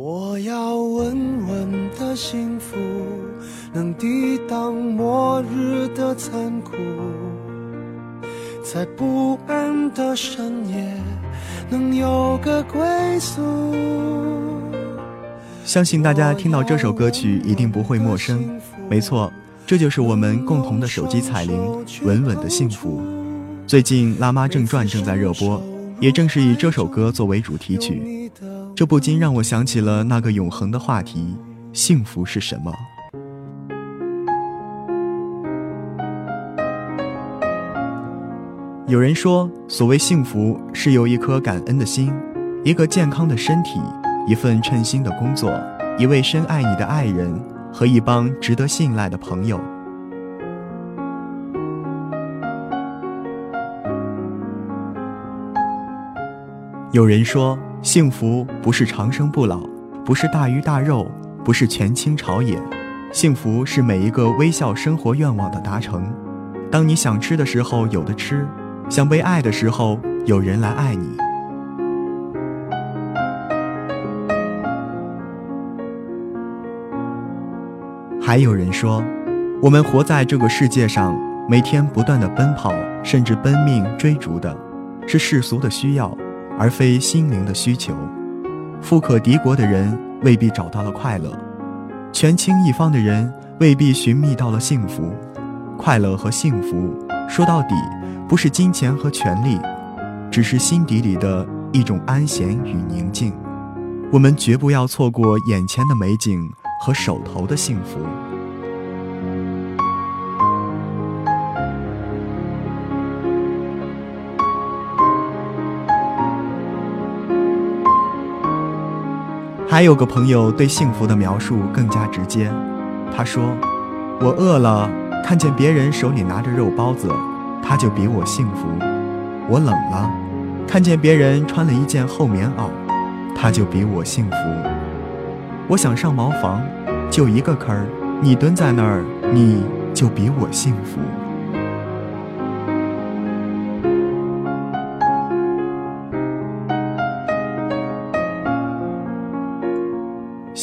我要稳稳的幸福，能抵挡末日的残酷，在不安的深夜能有个归宿。相信大家听到这首歌曲一定不会陌生，没错，这就是我们共同的手机彩铃《稳稳的幸福》。最近《辣妈正传》正在热播，也正是以这首歌作为主题曲。这不禁让我想起了那个永恒的话题：幸福是什么？有人说，所谓幸福是有一颗感恩的心，一个健康的身体，一份称心的工作，一位深爱你的爱人和一帮值得信赖的朋友。有人说。幸福不是长生不老，不是大鱼大肉，不是权倾朝野，幸福是每一个微笑生活愿望的达成。当你想吃的时候有的吃，想被爱的时候有人来爱你。还有人说，我们活在这个世界上，每天不断的奔跑，甚至奔命追逐的，是世俗的需要。而非心灵的需求，富可敌国的人未必找到了快乐，权倾一方的人未必寻觅到了幸福。快乐和幸福，说到底，不是金钱和权力，只是心底里的一种安闲与宁静。我们绝不要错过眼前的美景和手头的幸福。还有个朋友对幸福的描述更加直接，他说：“我饿了，看见别人手里拿着肉包子，他就比我幸福；我冷了，看见别人穿了一件厚棉袄，他就比我幸福；我想上茅房，就一个坑儿，你蹲在那儿，你就比我幸福。”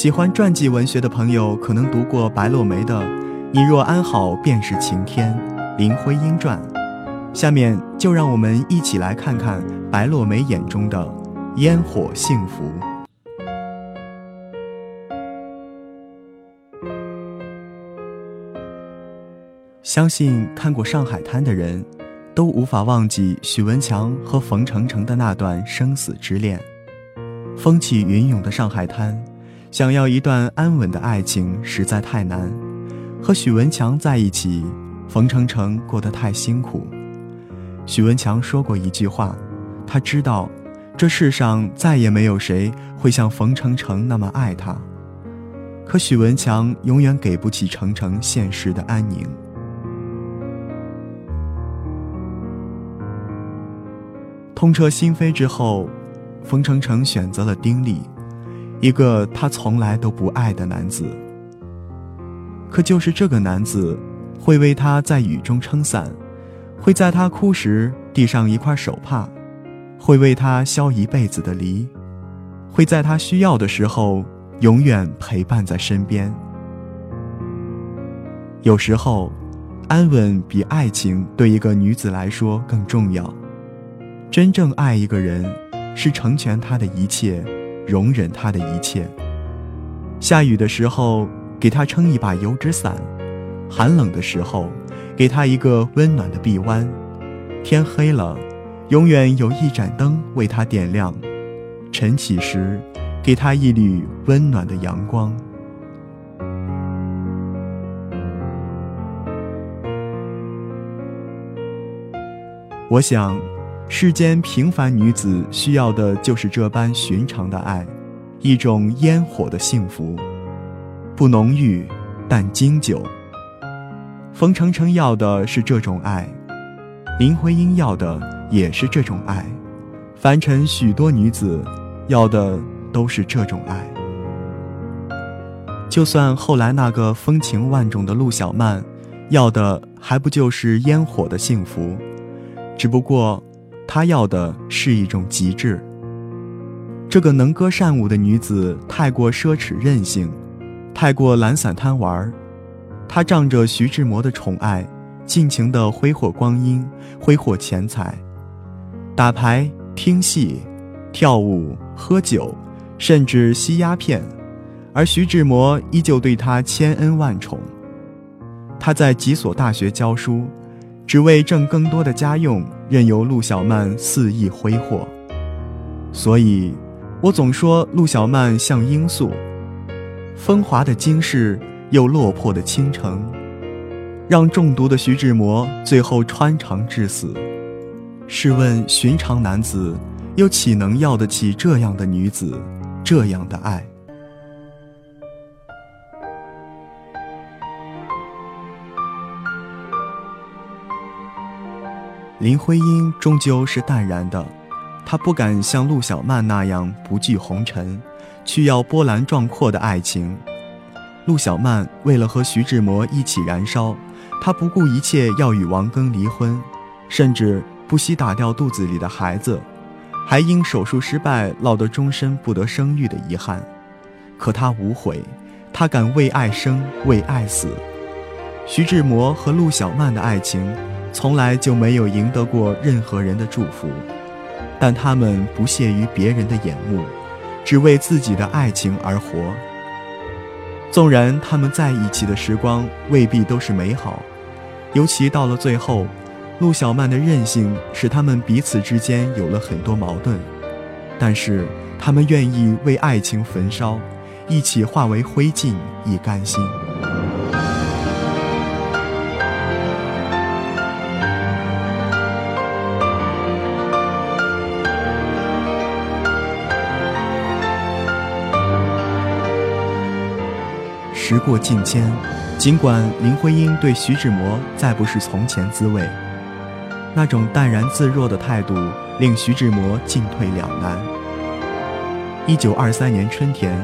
喜欢传记文学的朋友可能读过白落梅的《你若安好便是晴天》《林徽因传》，下面就让我们一起来看看白落梅眼中的烟火幸福。相信看过《上海滩》的人，都无法忘记许文强和冯程程的那段生死之恋。风起云涌的上海滩。想要一段安稳的爱情实在太难，和许文强在一起，冯程程过得太辛苦。许文强说过一句话，他知道，这世上再也没有谁会像冯程程那么爱他。可许文强永远给不起程程现实的安宁。痛彻心扉之后，冯程程选择了丁力。一个他从来都不爱的男子，可就是这个男子，会为他在雨中撑伞，会在他哭时递上一块手帕，会为他削一辈子的梨，会在他需要的时候永远陪伴在身边。有时候，安稳比爱情对一个女子来说更重要。真正爱一个人，是成全他的一切。容忍他的一切。下雨的时候，给他撑一把油纸伞；寒冷的时候，给他一个温暖的臂弯；天黑了，永远有一盏灯为他点亮；晨起时，给他一缕温暖的阳光。我想。世间平凡女子需要的就是这般寻常的爱，一种烟火的幸福，不浓郁，但经久。冯程程要的是这种爱，林徽因要的也是这种爱，凡尘许多女子要的都是这种爱。就算后来那个风情万种的陆小曼，要的还不就是烟火的幸福？只不过。他要的是一种极致。这个能歌善舞的女子太过奢侈任性，太过懒散贪玩她仗着徐志摩的宠爱，尽情地挥霍光阴，挥霍钱财，打牌、听戏、跳舞、喝酒，甚至吸鸦片，而徐志摩依旧对她千恩万宠。他在几所大学教书，只为挣更多的家用，任由陆小曼肆意挥霍。所以，我总说陆小曼像罂粟，风华的惊世，又落魄的倾城，让中毒的徐志摩最后穿肠致死。试问寻常男子，又岂能要得起这样的女子，这样的爱？林徽因终究是淡然的。她不敢像陆小曼那样不惧红尘，去要波澜壮阔的爱情。陆小曼为了和徐志摩一起燃烧，她不顾一切要与王庚离婚，甚至不惜打掉肚子里的孩子，还因手术失败落得终身不得生育的遗憾。可她无悔，她敢为爱生，为爱死。徐志摩和陆小曼的爱情，从来就没有赢得过任何人的祝福。但他们不屑于别人的眼目，只为自己的爱情而活。纵然他们在一起的时光未必都是美好，尤其到了最后，陆小曼的任性使他们彼此之间有了很多矛盾。但是他们愿意为爱情焚烧，一起化为灰烬，以甘心。时过境迁，尽管林徽因对徐志摩再不是从前滋味，那种淡然自若的态度令徐志摩进退两难。一九二三年春天，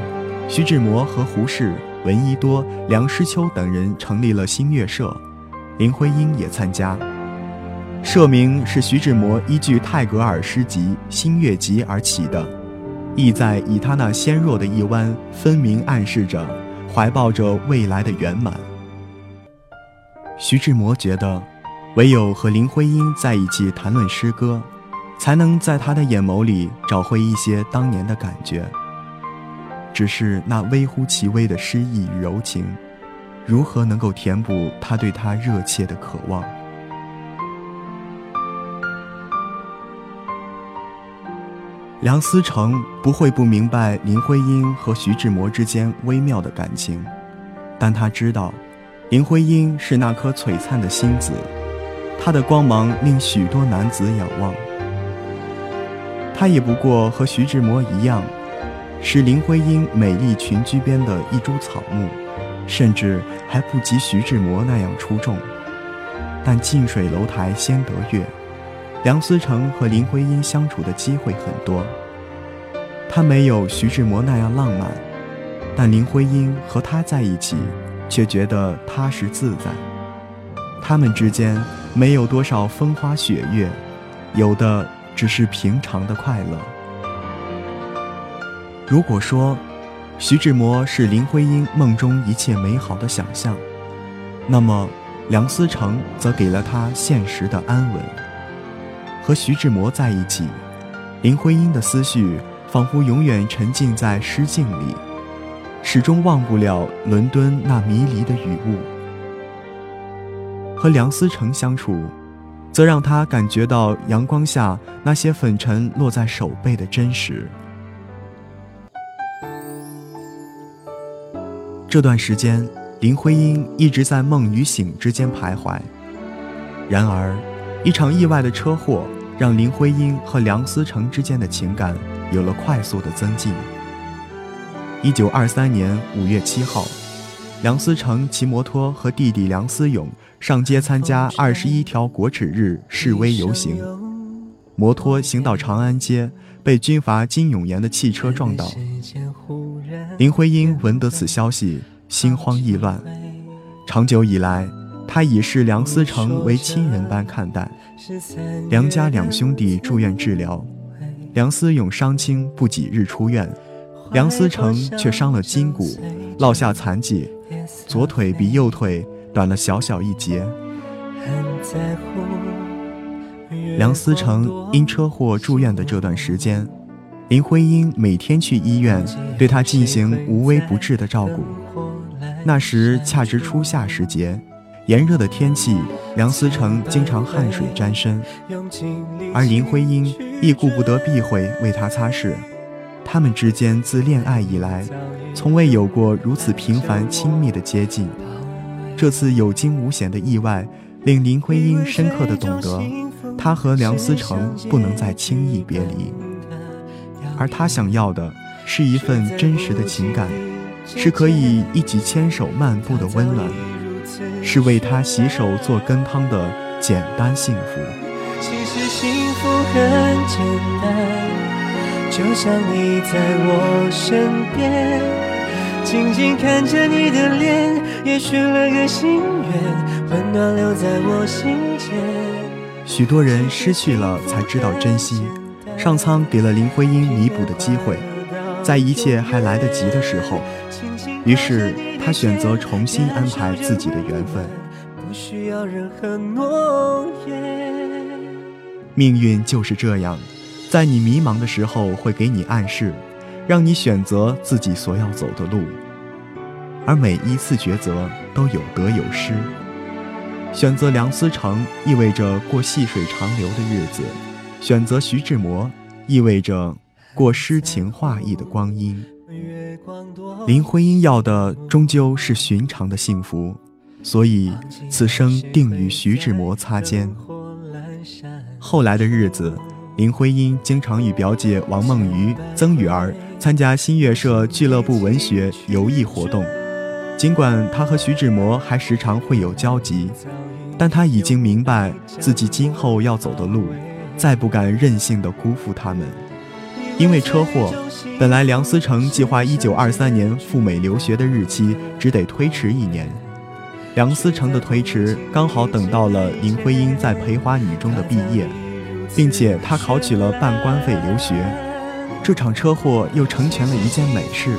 徐志摩和胡适、闻一多、梁实秋等人成立了新月社，林徽因也参加。社名是徐志摩依据泰戈尔诗集《新月集》而起的，意在以他那纤弱的一弯，分明暗示着。怀抱着未来的圆满，徐志摩觉得，唯有和林徽因在一起谈论诗歌，才能在他的眼眸里找回一些当年的感觉。只是那微乎其微的诗意与柔情，如何能够填补他对她热切的渴望？梁思成不会不明白林徽因和徐志摩之间微妙的感情，但他知道，林徽因是那颗璀璨的星子，她的光芒令许多男子仰望。他也不过和徐志摩一样，是林徽因美丽群居边的一株草木，甚至还不及徐志摩那样出众。但近水楼台先得月。梁思成和林徽因相处的机会很多，他没有徐志摩那样浪漫，但林徽因和他在一起，却觉得踏实自在。他们之间没有多少风花雪月，有的只是平常的快乐。如果说，徐志摩是林徽因梦中一切美好的想象，那么梁思成则给了他现实的安稳。和徐志摩在一起，林徽因的思绪仿佛永远沉浸在诗境里，始终忘不了伦敦那迷离的雨雾。和梁思成相处，则让他感觉到阳光下那些粉尘落在手背的真实。这段时间，林徽因一直在梦与醒之间徘徊，然而。一场意外的车祸让林徽因和梁思成之间的情感有了快速的增进。一九二三年五月七号，梁思成骑摩托和弟弟梁思永上街参加二十一条国耻日示威游行，摩托行到长安街，被军阀金永炎的汽车撞倒。林徽因闻得此消息，心慌意乱。长久以来。他已视梁思成为亲人般看待。梁家两兄弟住院治疗，梁思永伤轻不几日出院，梁思成却伤了筋骨，落下残疾，左腿比右腿短了小小一截。梁思成因车祸住院的这段时间，林徽因每天去医院对他进行无微不至的照顾。那时恰值初夏时节。炎热的天气，梁思成经常汗水沾身，而林徽因亦顾不得避讳为他擦拭。他们之间自恋爱以来，从未有过如此频繁亲密的接近。这次有惊无险的意外，令林徽因深刻的懂得，她和梁思成不能再轻易别离。而她想要的，是一份真实的情感，是可以一起牵手漫步的温暖。是为他洗手做羹汤的简单幸福。其实幸福很简单，就像你在我身边，静静看着你的脸，也许了个心愿，温暖留在我心间。许多人失去了才知道珍惜，上苍给了林徽因弥补的机会，在一切还来得及的时候。于是，他选择重新安排自己的缘分。命运就是这样，在你迷茫的时候会给你暗示，让你选择自己所要走的路。而每一次抉择都有得有失。选择梁思成意味着过细水长流的日子，选择徐志摩意味着过诗情画意的光阴。林徽因要的终究是寻常的幸福，所以此生定与徐志摩擦肩。后来的日子，林徽因经常与表姐王梦瑜、曾雨儿参加新月社俱乐部文学游艺活动。尽管她和徐志摩还时常会有交集，但她已经明白自己今后要走的路，再不敢任性的辜负他们。因为车祸，本来梁思成计划一九二三年赴美留学的日期只得推迟一年。梁思成的推迟刚好等到了林徽因在《陪花女》中的毕业，并且他考取了半官费留学。这场车祸又成全了一件美事，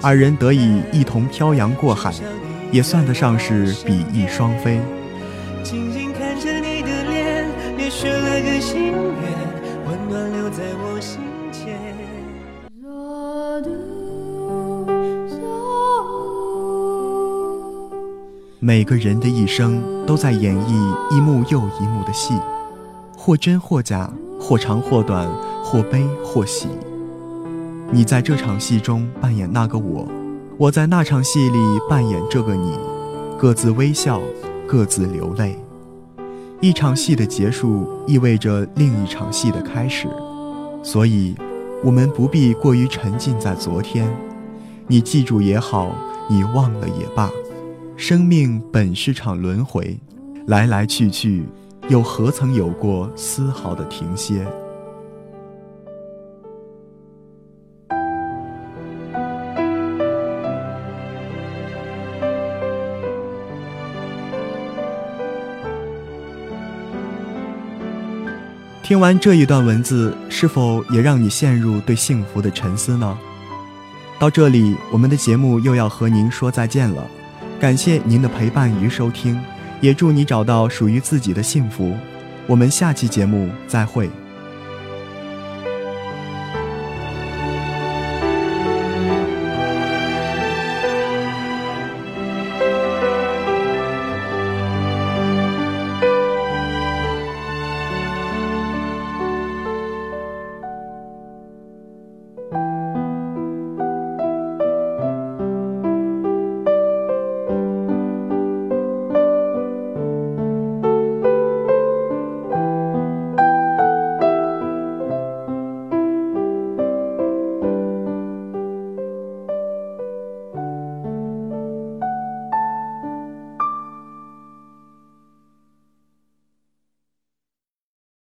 二人得以一同漂洋过海，也算得上是比翼双飞。静静看着你的脸，也许了个心愿，温暖留在我心。每个人的一生都在演绎一幕又一幕的戏，或真或假，或长或短，或悲或喜。你在这场戏中扮演那个我，我在那场戏里扮演这个你，各自微笑，各自流泪。一场戏的结束意味着另一场戏的开始，所以。我们不必过于沉浸在昨天，你记住也好，你忘了也罢，生命本是场轮回，来来去去，又何曾有过丝毫的停歇？听完这一段文字，是否也让你陷入对幸福的沉思呢？到这里，我们的节目又要和您说再见了。感谢您的陪伴与收听，也祝你找到属于自己的幸福。我们下期节目再会。